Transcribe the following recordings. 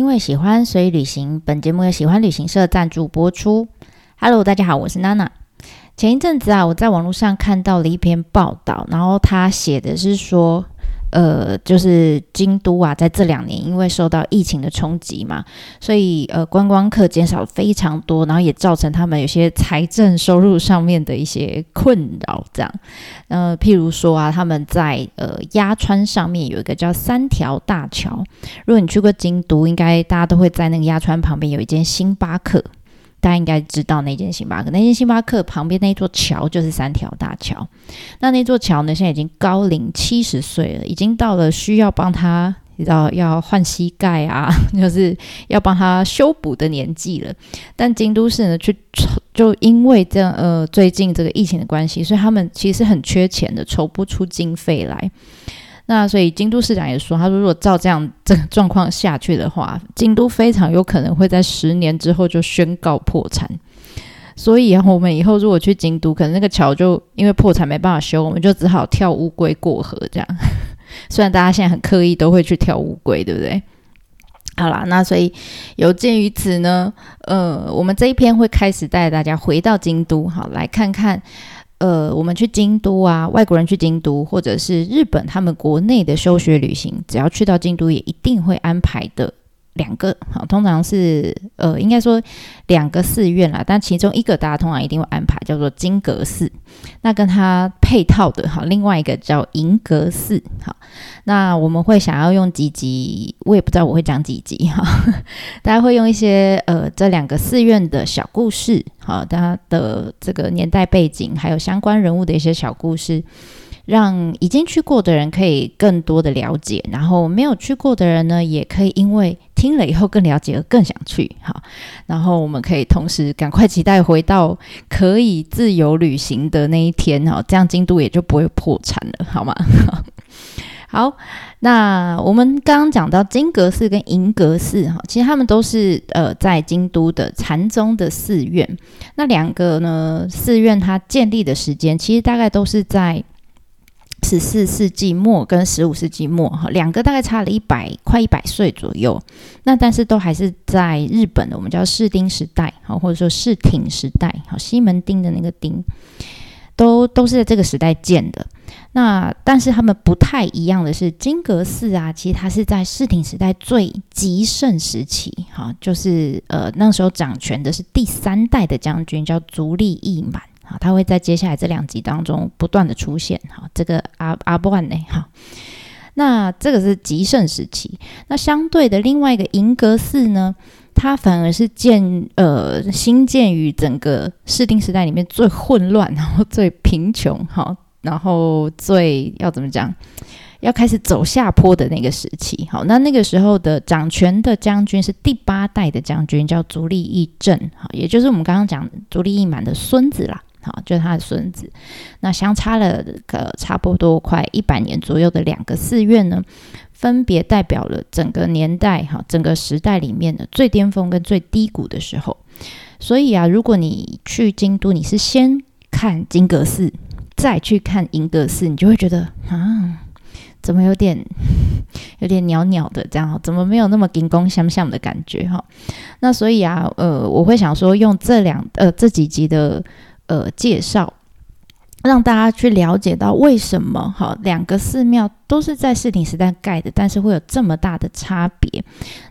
因为喜欢，所以旅行。本节目由喜欢旅行社赞助播出。Hello，大家好，我是娜娜。前一阵子啊，我在网络上看到了一篇报道，然后他写的是说。呃，就是京都啊，在这两年因为受到疫情的冲击嘛，所以呃观光客减少非常多，然后也造成他们有些财政收入上面的一些困扰。这样，呃，譬如说啊，他们在呃鸭川上面有一个叫三条大桥，如果你去过京都，应该大家都会在那个鸭川旁边有一间星巴克。大家应该知道那间星巴克，那间星巴克旁边那座桥就是三条大桥。那那座桥呢，现在已经高龄七十岁了，已经到了需要帮他，你知道要换膝盖啊，就是要帮他修补的年纪了。但京都市呢，去就因为这，呃，最近这个疫情的关系，所以他们其实很缺钱的，筹不出经费来。那所以京都市长也说，他说如果照这样这个状况下去的话，京都非常有可能会在十年之后就宣告破产。所以啊，我们以后如果去京都，可能那个桥就因为破产没办法修，我们就只好跳乌龟过河这样。虽然大家现在很刻意都会去跳乌龟，对不对？好啦，那所以有鉴于此呢，呃，我们这一篇会开始带大家回到京都，好来看看。呃，我们去京都啊，外国人去京都，或者是日本他们国内的休学旅行，只要去到京都，也一定会安排的。两个好，通常是呃，应该说两个寺院啦，但其中一个大家通常一定会安排叫做金阁寺，那跟它配套的哈，另外一个叫银阁寺。好，那我们会想要用几集，我也不知道我会讲几集哈，大家会用一些呃这两个寺院的小故事，好，它的这个年代背景，还有相关人物的一些小故事。让已经去过的人可以更多的了解，然后没有去过的人呢，也可以因为听了以后更了解而更想去。好，然后我们可以同时赶快期待回到可以自由旅行的那一天。哈，这样京都也就不会破产了，好吗？好，那我们刚刚讲到金阁寺跟银阁寺，哈，其实他们都是呃在京都的禅宗的寺院。那两个呢寺院它建立的时间，其实大概都是在。十四世纪末跟十五世纪末，哈，两个大概差了一百快一百岁左右。那但是都还是在日本的，我们叫室町时代，好，或者说室町时代，好，西门町的那个町，都都是在这个时代建的。那但是他们不太一样的是，金阁寺啊，其实它是在室町时代最极盛时期，哈，就是呃那时候掌权的是第三代的将军，叫足利义满。啊，他会在接下来这两集当中不断的出现。哈，这个阿阿布万呢？哈，那这个是极盛时期。那相对的另外一个银阁寺呢，它反而是建呃新建于整个室町时代里面最混乱，然后最贫穷，哈，然后最要怎么讲，要开始走下坡的那个时期。好，那那个时候的掌权的将军是第八代的将军，叫足利义政，哈，也就是我们刚刚讲足利义满的孙子啦。好，就是他的孙子。那相差了个差不多快一百年左右的两个寺院呢，分别代表了整个年代哈，整个时代里面的最巅峰跟最低谷的时候。所以啊，如果你去京都，你是先看金阁寺，再去看银阁寺，你就会觉得啊，怎么有点有点袅袅的这样，怎么没有那么金光相向的感觉哈？那所以啊，呃，我会想说，用这两呃这几集的。呃，介绍让大家去了解到为什么哈两个寺庙都是在室町时代盖的，但是会有这么大的差别。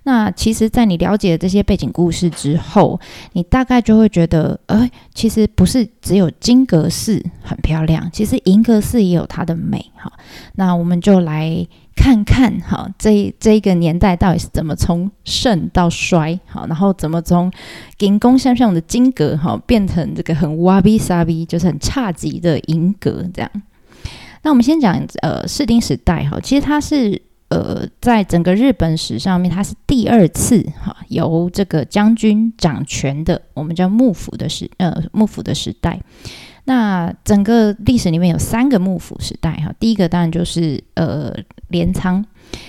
那其实，在你了解了这些背景故事之后，你大概就会觉得，哎，其实不是只有金阁寺很漂亮，其实银阁寺也有它的美哈。那我们就来。看看哈，这这一个年代到底是怎么从盛到衰，好，然后怎么从金宫向上的金阁哈，变成这个很哇比沙比，就是很差级的银阁这样。那我们先讲呃，室町时代哈，其实它是呃，在整个日本史上面，它是第二次哈由这个将军掌权的，我们叫幕府的时呃幕府的时代。那整个历史里面有三个幕府时代哈，第一个当然就是呃镰仓，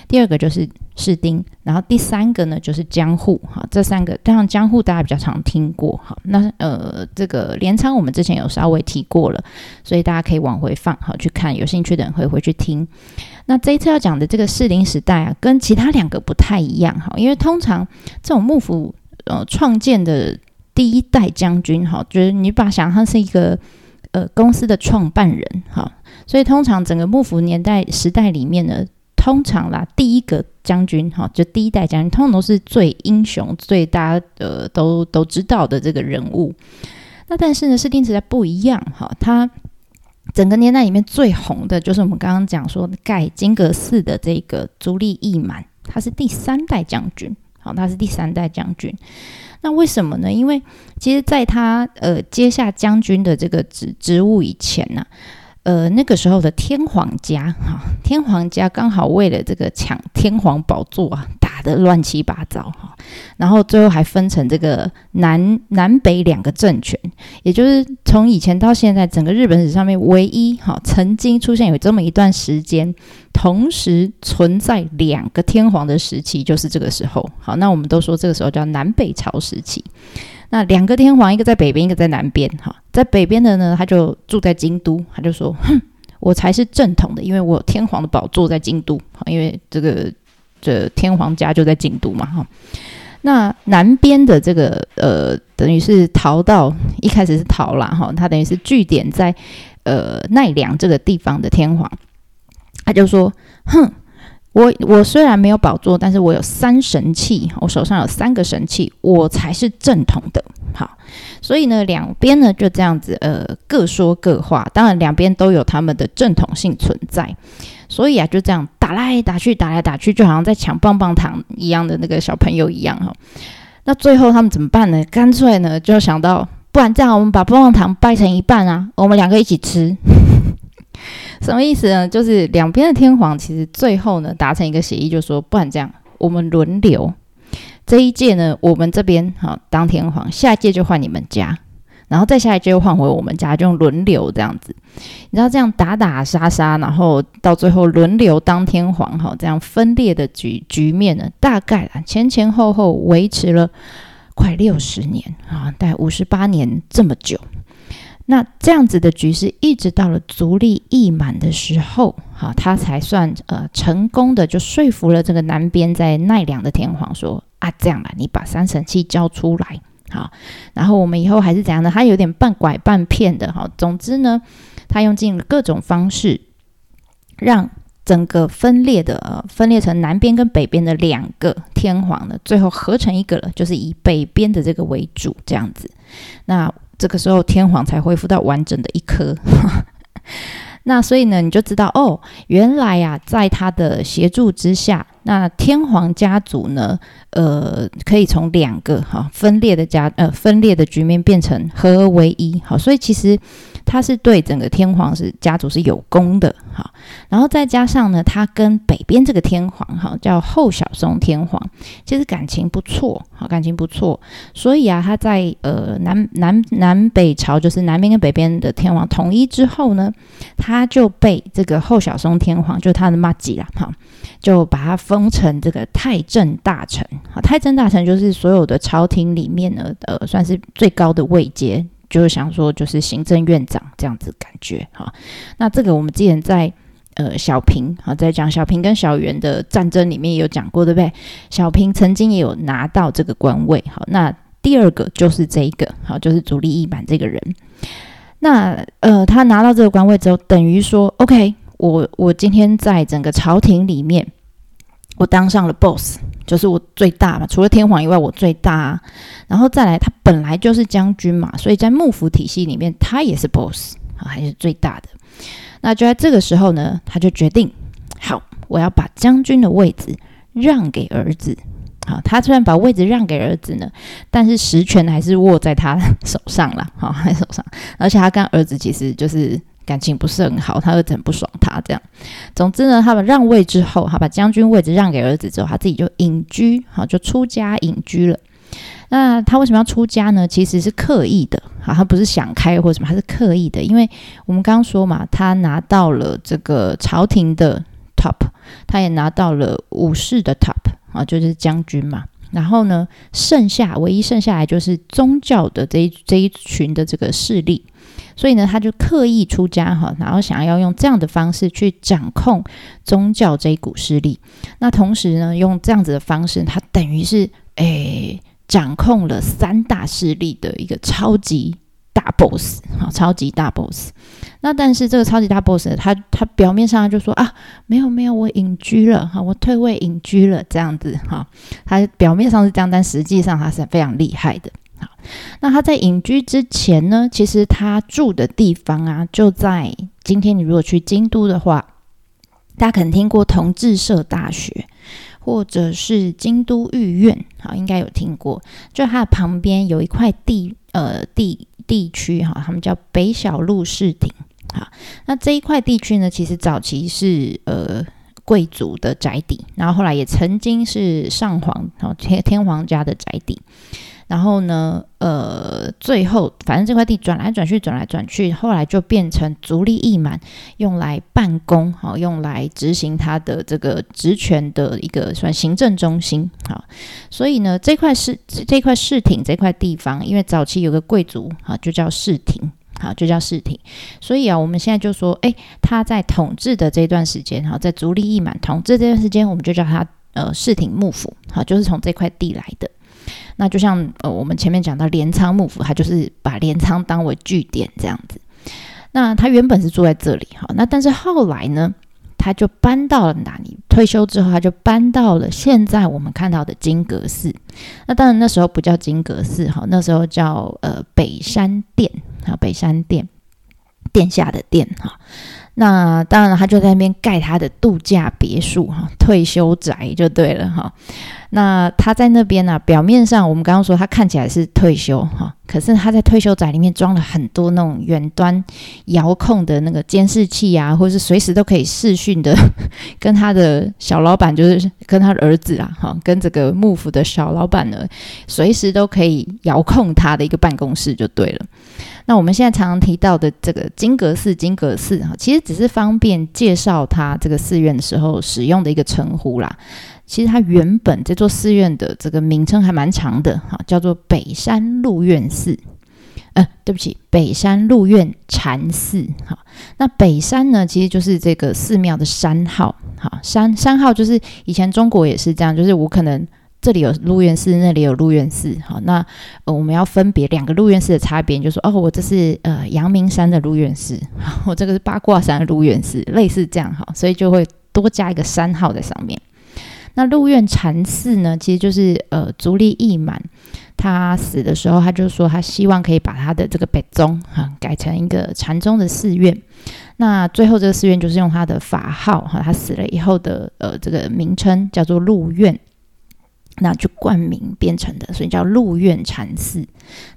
第二个就是士丁，然后第三个呢就是江户，哈，这三个当然江户大家比较常听过，哈，那呃这个镰仓我们之前有稍微提过了，所以大家可以往回放，好去看，有兴趣的人会回去听。那这一次要讲的这个士林时代啊，跟其他两个不太一样，哈，因为通常这种幕府呃创建的第一代将军，哈，就是你把想他是一个呃公司的创办人，哈，所以通常整个幕府年代时代里面呢。通常啦，第一个将军哈，就第一代将军，通常都是最英雄、最大家呃都都知道的这个人物。那但是呢，士丁时代不一样哈，他整个年代里面最红的就是我们刚刚讲说盖金阁寺的这个足利义满，他是第三代将军，好，他是第三代将军。那为什么呢？因为其实在他呃接下将军的这个职职务以前呢。呃，那个时候的天皇家哈，天皇家刚好为了这个抢天皇宝座啊，打得乱七八糟哈，然后最后还分成这个南南北两个政权，也就是从以前到现在，整个日本史上面唯一哈曾经出现有这么一段时间，同时存在两个天皇的时期，就是这个时候。好，那我们都说这个时候叫南北朝时期。那两个天皇，一个在北边，一个在南边。哈，在北边的呢，他就住在京都，他就说：“哼，我才是正统的，因为我有天皇的宝座在京都。因为这个这天皇家就在京都嘛。哈，那南边的这个呃，等于是逃到一开始是逃了哈，他等于是据点在呃奈良这个地方的天皇，他就说：哼。”我我虽然没有宝座，但是我有三神器，我手上有三个神器，我才是正统的。好，所以呢，两边呢就这样子，呃，各说各话。当然，两边都有他们的正统性存在。所以啊，就这样打来打去，打来打去，就好像在抢棒棒糖一样的那个小朋友一样哈。那最后他们怎么办呢？干脆呢就想到，不然这样，我们把棒棒糖掰成一半啊，我们两个一起吃。什么意思呢？就是两边的天皇其实最后呢达成一个协议，就说不然这样，我们轮流，这一届呢我们这边好当天皇，下一届就换你们家，然后再下一届又换回我们家，就轮流这样子。你知道这样打打杀杀，然后到最后轮流当天皇，哈，这样分裂的局局面呢，大概啊前前后后维持了快六十年啊，大概五十八年这么久。那这样子的局势，一直到了足利义满的时候，哈，他才算呃成功的就说服了这个南边在奈良的天皇说啊，这样啦，你把三神器交出来，好，然后我们以后还是怎样的？他有点半拐半骗的，哈，总之呢，他用尽了各种方式，让整个分裂的分裂成南边跟北边的两个天皇呢，最后合成一个了，就是以北边的这个为主，这样子，那。这个时候天皇才恢复到完整的一颗，那所以呢，你就知道哦，原来呀，在他的协助之下，那天皇家族呢，呃，可以从两个哈分裂的家呃分裂的局面变成合而为一，好，所以其实。他是对整个天皇是家族是有功的，哈，然后再加上呢，他跟北边这个天皇，哈，叫后小松天皇，其实感情不错，好，感情不错，所以啊，他在呃南南南北朝，就是南边跟北边的天皇统一之后呢，他就被这个后小松天皇，就他的妈吉啦，哈，就把他封成这个太政大臣，好，太政大臣就是所有的朝廷里面呢，呃，算是最高的位阶。就是想说，就是行政院长这样子感觉哈。那这个我们之前在呃小平啊，在讲小平跟小圆的战争里面也有讲过，对不对？小平曾经也有拿到这个官位。好，那第二个就是这一个，好，就是主力一版这个人。那呃，他拿到这个官位之后，等于说，OK，我我今天在整个朝廷里面。我当上了 boss，就是我最大嘛，除了天皇以外，我最大。啊然后再来，他本来就是将军嘛，所以在幕府体系里面，他也是 boss 啊，还是最大的。那就在这个时候呢，他就决定，好，我要把将军的位置让给儿子。好，他虽然把位置让给儿子呢，但是实权还是握在他 手上了，好，在手上。而且他跟儿子其实就是。感情不是很好，他儿子很不爽他这样。总之呢，他们让位之后，他把将军位置让给儿子之后，他自己就隐居，好就出家隐居了。那他为什么要出家呢？其实是刻意的，好，他不是想开或什么，他是刻意的。因为我们刚刚说嘛，他拿到了这个朝廷的 top，他也拿到了武士的 top 啊，就是将军嘛。然后呢，剩下唯一剩下来就是宗教的这一这一群的这个势力，所以呢，他就刻意出家哈，然后想要用这样的方式去掌控宗教这一股势力。那同时呢，用这样子的方式，他等于是诶掌控了三大势力的一个超级。大 boss 啊，超级大 boss。那但是这个超级大 boss，他他表面上就说啊，没有没有，我隐居了哈，我退位隐居了这样子哈。他表面上是这样，但实际上他是非常厉害的。那他在隐居之前呢，其实他住的地方啊，就在今天你如果去京都的话，大家可能听过同志社大学，或者是京都御苑，好，应该有听过。就它的旁边有一块地，呃，地。地区哈，他们叫北小路市町。好，那这一块地区呢，其实早期是呃贵族的宅邸，然后后来也曾经是上皇哦天天皇家的宅邸。然后呢，呃，最后反正这块地转来转去，转来转去，后来就变成足利义满用来办公，好，用来执行他的这个职权的一个算行政中心，好，所以呢，这块是这块市町这块地方，因为早期有个贵族，哈，就叫市町，好，就叫市町，所以啊，我们现在就说，哎，他在统治的这段时间，哈，在足利义满统治这段时间，我们就叫他呃市町幕府，好，就是从这块地来的。那就像呃，我们前面讲到镰仓幕府，他就是把镰仓当为据点这样子。那他原本是住在这里哈，那但是后来呢，他就搬到了哪里？退休之后，他就搬到了现在我们看到的金阁寺。那当然那时候不叫金阁寺哈，那时候叫呃北山殿啊，北山殿殿下的殿哈。那当然，他就在那边盖他的度假别墅哈，退休宅就对了哈。那他在那边呢，表面上我们刚刚说他看起来是退休哈，可是他在退休宅里面装了很多那种远端遥控的那个监视器啊，或是随时都可以视讯的，跟他的小老板就是跟他的儿子啊，哈，跟这个幕府的小老板呢，随时都可以遥控他的一个办公室就对了。那我们现在常常提到的这个金阁寺，金阁寺哈，其实只是方便介绍它这个寺院的时候使用的一个称呼啦。其实它原本这座寺院的这个名称还蛮长的哈，叫做北山鹿院寺。呃，对不起，北山鹿院禅寺。哈，那北山呢，其实就是这个寺庙的山号。哈，山山号就是以前中国也是这样，就是我可能。这里有鹿苑寺，那里有鹿苑寺，好，那呃我们要分别两个鹿苑寺的差别，就说哦，我这是呃阳明山的鹿苑寺，我这个是八卦山的鹿苑寺，类似这样哈，所以就会多加一个山号在上面。那鹿苑禅寺呢，其实就是呃足利义满他死的时候，他就说他希望可以把他的这个北宗哈改成一个禅宗的寺院。那最后这个寺院就是用他的法号哈，他死了以后的呃这个名称叫做鹿苑。那就冠名变成的，所以叫鹿苑禅寺。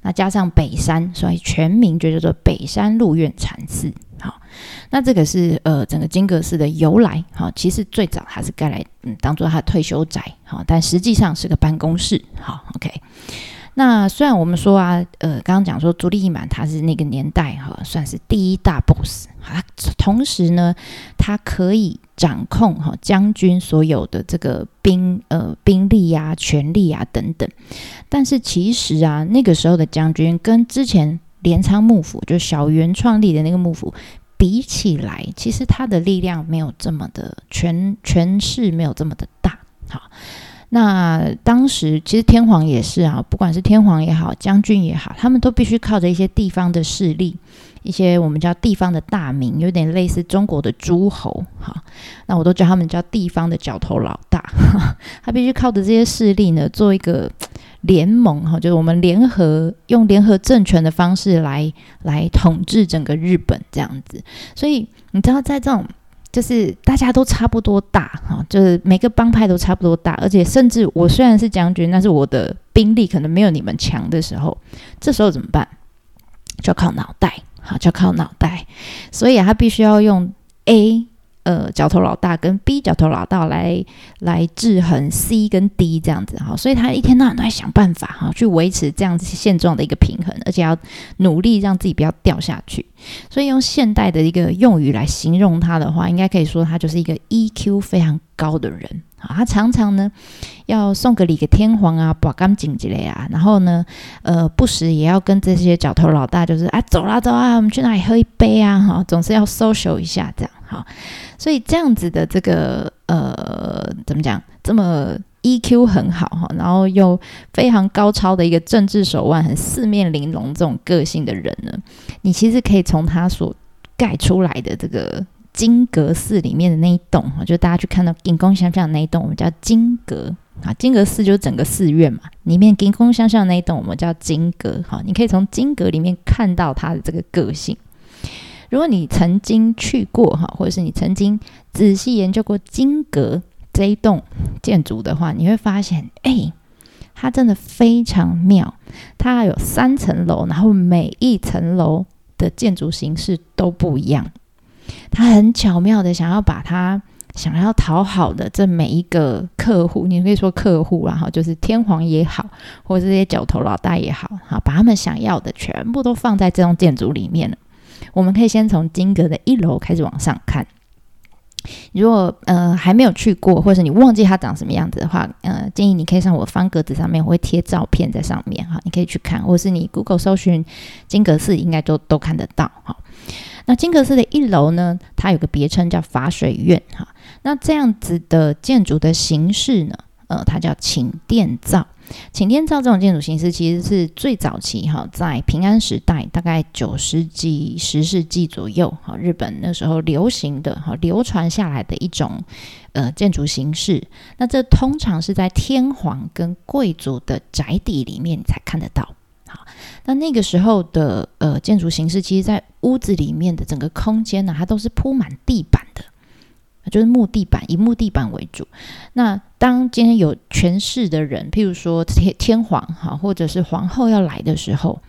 那加上北山，所以全名就叫做北山鹿苑禅寺。好，那这个是呃整个金阁寺的由来。好，其实最早它是盖来嗯当做他退休宅。好，但实际上是个办公室。好，OK。那虽然我们说啊，呃，刚刚讲说足利义满他是那个年代哈，算是第一大 boss 啊，同时呢，他可以掌控哈将军所有的这个兵呃兵力呀、权力啊等等。但是其实啊，那个时候的将军跟之前镰仓幕府就小原创立的那个幕府比起来，其实他的力量没有这么的权权势没有这么的大，好。那当时其实天皇也是啊，不管是天皇也好，将军也好，他们都必须靠着一些地方的势力，一些我们叫地方的大名，有点类似中国的诸侯哈。那我都叫他们叫地方的角头老大，他必须靠着这些势力呢，做一个联盟哈，就是我们联合用联合政权的方式来来统治整个日本这样子。所以你知道，在这种就是大家都差不多大哈，就是每个帮派都差不多大，而且甚至我虽然是将军，但是我的兵力可能没有你们强的时候，这时候怎么办？就靠脑袋，好，就靠脑袋。所以他必须要用 A 呃角头老大跟 B 角头老大来来制衡 C 跟 D 这样子哈，所以他一天到晚都在想办法哈，去维持这样子现状的一个平衡，而且要努力让自己不要掉下去。所以用现代的一个用语来形容他的话，应该可以说他就是一个 EQ 非常高的人啊。他常常呢要送个礼给天皇啊，把干净之类啊，然后呢，呃，不时也要跟这些角头老大，就是啊，走啦走啊，我们去哪里喝一杯啊？哈，总是要 social 一下这样哈。所以这样子的这个呃，怎么讲，这么 EQ 很好哈，然后又非常高超的一个政治手腕，很四面玲珑这种个性的人呢，你其实可以从他所盖出来的这个。金阁寺里面的那一栋哈，就大家去看到金宫相向那一栋，我们叫金阁啊。金阁寺就是整个寺院嘛，里面金宫相向那一栋，我们叫金阁哈。你可以从金阁里面看到它的这个个性。如果你曾经去过哈，或者是你曾经仔细研究过金阁这一栋建筑的话，你会发现，哎，它真的非常妙。它有三层楼，然后每一层楼的建筑形式都不一样。他很巧妙的想要把他想要讨好的这每一个客户，你可以说客户啦，哈就是天皇也好，或者这些角头老大也好，哈把他们想要的全部都放在这栋建筑里面了。我们可以先从金阁的一楼开始往上看。如果呃还没有去过，或者是你忘记它长什么样子的话，呃，建议你可以上我方格子上面，我会贴照片在上面哈，你可以去看，或是你 Google 搜寻金阁寺，应该都都看得到哈。那金阁寺的一楼呢，它有个别称叫法水院哈。那这样子的建筑的形式呢，呃，它叫寝殿造。寝殿造这种建筑形式，其实是最早期哈，在平安时代，大概九世纪、十世纪左右哈，日本那时候流行的哈，流传下来的一种呃建筑形式。那这通常是在天皇跟贵族的宅邸里面才看得到。那那个时候的呃建筑形式，其实，在屋子里面的整个空间呢，它都是铺满地板，就是木地板，以木地板为主。那当今天有权势的人，譬如说天天皇哈，或者是皇后要来的时候，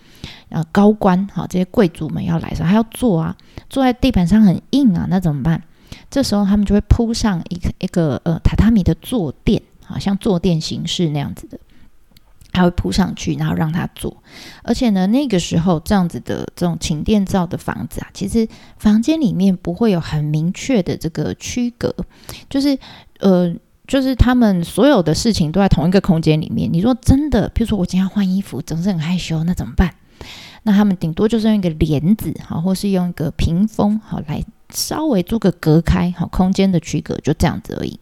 啊，高官哈，这些贵族们要来的时候，他要坐啊，坐在地板上很硬啊，那怎么办？这时候他们就会铺上一个一个呃榻榻米的坐垫，好像坐垫形式那样子的。他会铺上去，然后让他坐。而且呢，那个时候这样子的这种寝殿造的房子啊，其实房间里面不会有很明确的这个区隔，就是呃，就是他们所有的事情都在同一个空间里面。你说真的，比如说我今天要换衣服，总是很害羞，那怎么办？那他们顶多就是用一个帘子，好，或是用一个屏风，好，来稍微做个隔开，好，空间的区隔，就这样子而已。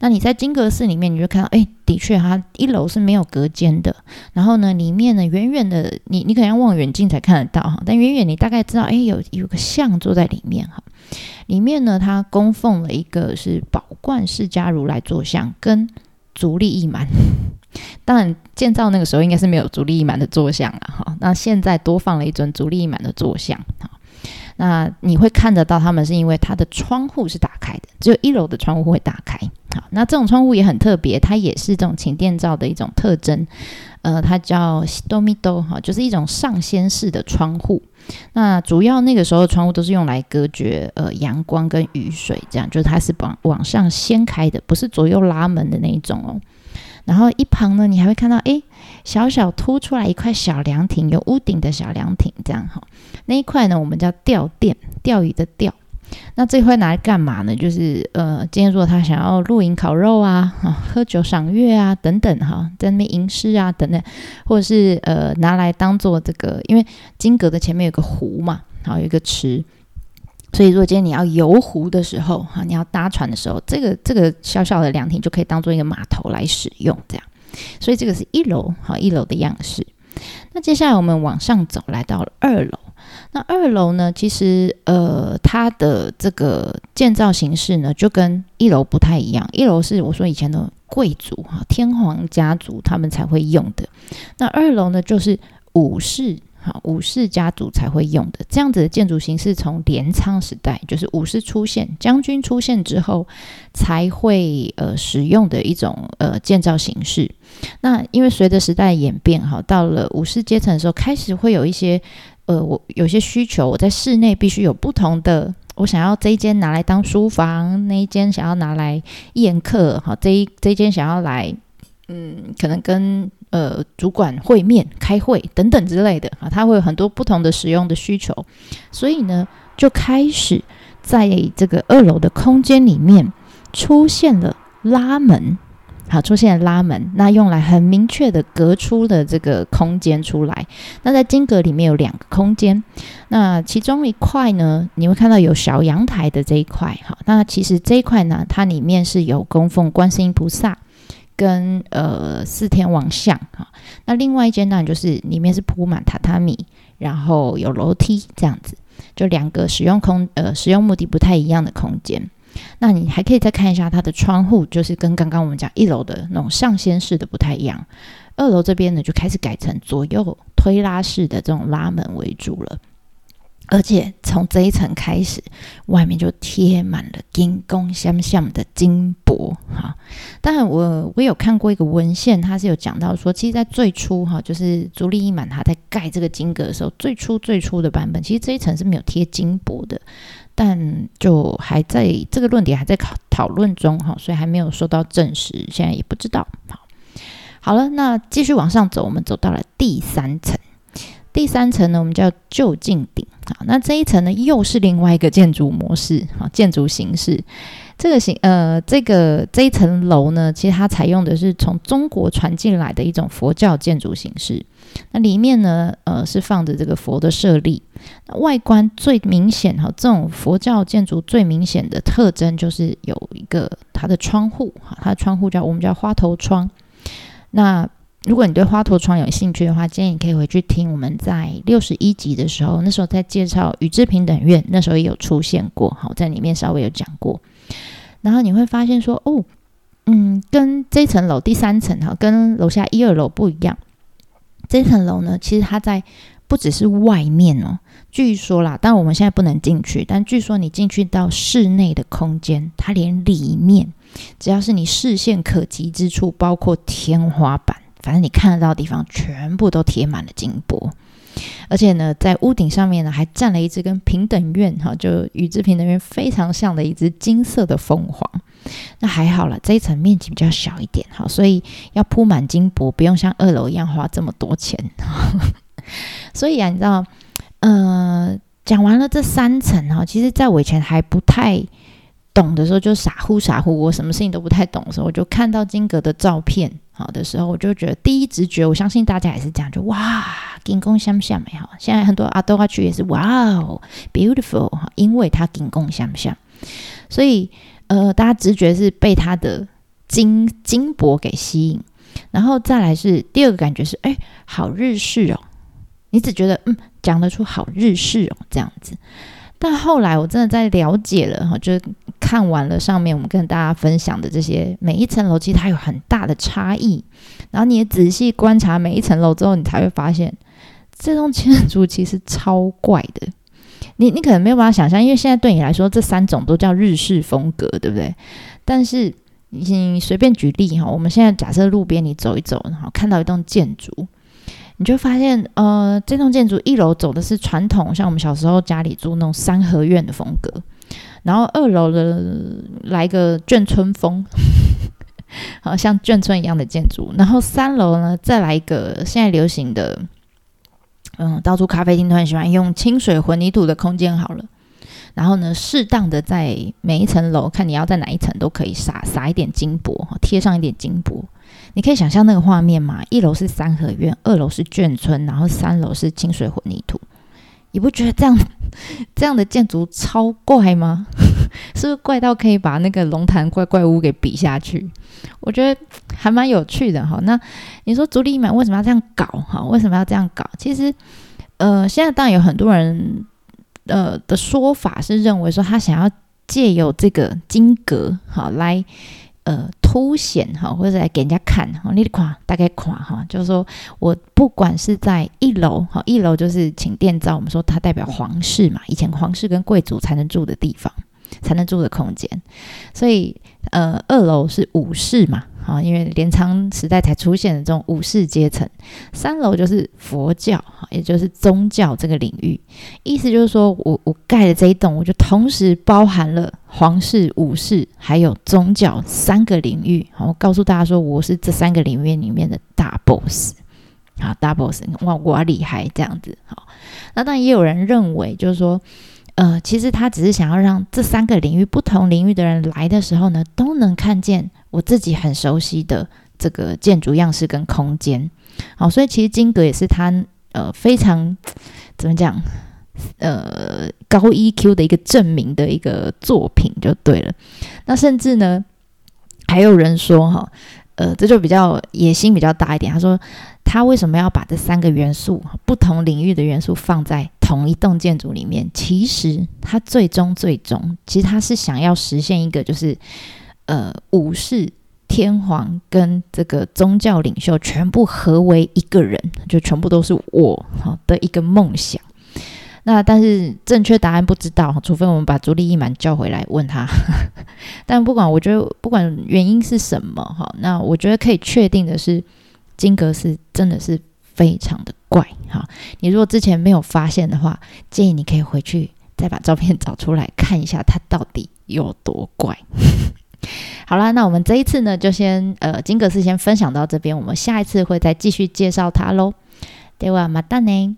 那你在金阁寺里面，你就看到，哎，的确，它一楼是没有隔间的。然后呢，里面呢，远远的，你你可能要望远镜才看得到哈。但远远你大概知道，哎，有有个像坐在里面哈。里面呢，它供奉了一个是宝冠释迦如来坐像，跟足利义满。当然，建造那个时候应该是没有足利义满的坐像了哈。那现在多放了一尊足利义满的坐像。那你会看得到他们，是因为它的窗户是打开的，只有一楼的窗户会打开。好，那这种窗户也很特别，它也是这种寝殿造的一种特征。呃，它叫 stomido 哈，就是一种上掀式的窗户。那主要那个时候的窗户都是用来隔绝呃阳光跟雨水，这样就是它是往往上掀开的，不是左右拉门的那一种哦。然后一旁呢，你还会看到，哎，小小凸出来一块小凉亭，有屋顶的小凉亭，这样哈。那一块呢，我们叫钓店，钓鱼的钓。那这块拿来干嘛呢？就是呃，今天如果他想要露营、烤肉啊，喝酒、赏月啊，等等哈，在那边吟诗啊，等等，或者是呃，拿来当做这个，因为金阁的前面有个湖嘛，好，有一个池。所以，如果今天你要游湖的时候，哈，你要搭船的时候，这个这个小小的凉亭就可以当做一个码头来使用，这样。所以这个是一楼，好，一楼的样式。那接下来我们往上走，来到了二楼。那二楼呢，其实呃，它的这个建造形式呢，就跟一楼不太一样。一楼是我说以前的贵族哈，天皇家族他们才会用的。那二楼呢，就是武士。好，武士家族才会用的这样子的建筑形式，从镰仓时代就是武士出现、将军出现之后，才会呃使用的一种呃建造形式。那因为随着时代演变，哈，到了武士阶层的时候，开始会有一些呃，我有些需求，我在室内必须有不同的，我想要这一间拿来当书房，那一间想要拿来宴客，哈，这一这一间想要来，嗯，可能跟呃主管会面、开会等等之类的，啊，它会有很多不同的使用的需求，所以呢，就开始在这个二楼的空间里面出现了拉门。好，出现了拉门，那用来很明确的隔出了这个空间出来。那在金阁里面有两个空间，那其中一块呢，你会看到有小阳台的这一块。好，那其实这一块呢，它里面是有供奉观世音菩萨跟呃四天王像。哈，那另外一间呢，就是里面是铺满榻榻米，然后有楼梯这样子，就两个使用空呃使用目的不太一样的空间。那你还可以再看一下它的窗户，就是跟刚刚我们讲一楼的那种上掀式的不太一样。二楼这边呢，就开始改成左右推拉式的这种拉门为主了。而且从这一层开始，外面就贴满了金光相向的金箔哈。当然，我我有看过一个文献，它是有讲到说，其实，在最初哈，就是朱利伊满他在盖这个金阁的时候，最初最初的版本，其实这一层是没有贴金箔的。但就还在这个论点还在讨讨论中哈，所以还没有受到证实，现在也不知道。好，好了，那继续往上走，我们走到了第三层。第三层呢，我们叫就近顶。啊，那这一层呢，又是另外一个建筑模式啊，建筑形式。这个形呃，这个这一层楼呢，其实它采用的是从中国传进来的一种佛教建筑形式。那里面呢，呃，是放着这个佛的舍利。那外观最明显哈，这种佛教建筑最明显的特征就是有一个它的窗户哈，它的窗户叫我们叫花头窗。那如果你对花头窗有兴趣的话，建议你可以回去听我们在六十一集的时候，那时候在介绍宇治平等院，那时候也有出现过，好，在里面稍微有讲过。然后你会发现说，哦，嗯，跟这层楼第三层哈，跟楼下一二楼不一样。这层楼呢，其实它在不只是外面哦，据说啦，但我们现在不能进去。但据说你进去到室内的空间，它连里面只要是你视线可及之处，包括天花板，反正你看得到的地方，全部都贴满了金箔。而且呢，在屋顶上面呢，还站了一只跟平等院哈，就与之平等院非常像的一只金色的凤凰。那还好了，这一层面积比较小一点哈，所以要铺满金箔，不用像二楼一样花这么多钱。所以啊，你知道，呃，讲完了这三层哈，其实在我以前还不太懂的时候，就傻乎傻乎，我什么事情都不太懂的时候，我就看到金阁的照片。好的时候，我就觉得第一直觉，我相信大家也是这样，就哇，金光相像美好。现在很多阿多阿区也是哇哦，beautiful，因为它金光相像，所以呃，大家直觉是被它的金金箔给吸引，然后再来是第二个感觉是，哎，好日式哦，你只觉得嗯，讲得出好日式哦这样子。但后来我真的在了解了哈，就是看完了上面我们跟大家分享的这些每一层楼，其实它有很大的差异。然后你也仔细观察每一层楼之后，你才会发现这栋建筑其实超怪的。你你可能没有办法想象，因为现在对你来说这三种都叫日式风格，对不对？但是你随便举例哈，我们现在假设路边你走一走，然后看到一栋建筑。你就发现，呃，这栋建筑一楼走的是传统，像我们小时候家里住那种三合院的风格，然后二楼的来个眷村风，好像眷村一样的建筑，然后三楼呢再来一个现在流行的，嗯，到处咖啡厅都很喜欢用清水混凝土的空间好了，然后呢，适当的在每一层楼看你要在哪一层都可以撒撒一点金箔，贴上一点金箔。你可以想象那个画面吗？一楼是三合院，二楼是眷村，然后三楼是清水混凝土。你不觉得这样 这样的建筑超怪吗？是不是怪到可以把那个龙潭怪怪屋给比下去？我觉得还蛮有趣的哈。那你说竹里满为什么要这样搞哈？为什么要这样搞？其实，呃，现在当然有很多人呃的说法是认为说他想要借由这个金阁哈来。呃，凸显哈，或者来给人家看哈，你垮大概垮哈，就是说我不管是在一楼哈，一楼就是请殿造，我们说它代表皇室嘛，以前皇室跟贵族才能住的地方，才能住的空间，所以呃，二楼是武士嘛，啊，因为镰仓时代才出现的这种武士阶层。三楼就是佛教，哈，也就是宗教这个领域。意思就是说我我盖的这一栋，我就同时包含了皇室、武士还有宗教三个领域。好，我告诉大家说，我是这三个领域里面的大 boss。好，大 boss，哇，我厉害这样子。好，那当然也有人认为，就是说。呃，其实他只是想要让这三个领域不同领域的人来的时候呢，都能看见我自己很熟悉的这个建筑样式跟空间。好，所以其实金阁也是他呃非常怎么讲呃高 EQ 的一个证明的一个作品就对了。那甚至呢，还有人说哈，呃，这就比较野心比较大一点。他说他为什么要把这三个元素不同领域的元素放在？同一栋建筑里面，其实他最终最终，其实他是想要实现一个，就是呃，武士、天皇跟这个宗教领袖全部合为一个人，就全部都是我好的一个梦想。那但是正确答案不知道，除非我们把朱莉伊满叫回来问他。但不管我觉得不管原因是什么哈，那我觉得可以确定的是，金格是真的是。非常的怪哈，你如果之前没有发现的话，建议你可以回去再把照片找出来看一下，他到底有多怪。好啦，那我们这一次呢，就先呃金格斯先分享到这边，我们下一次会再继续介绍它喽。对哇，马达呢？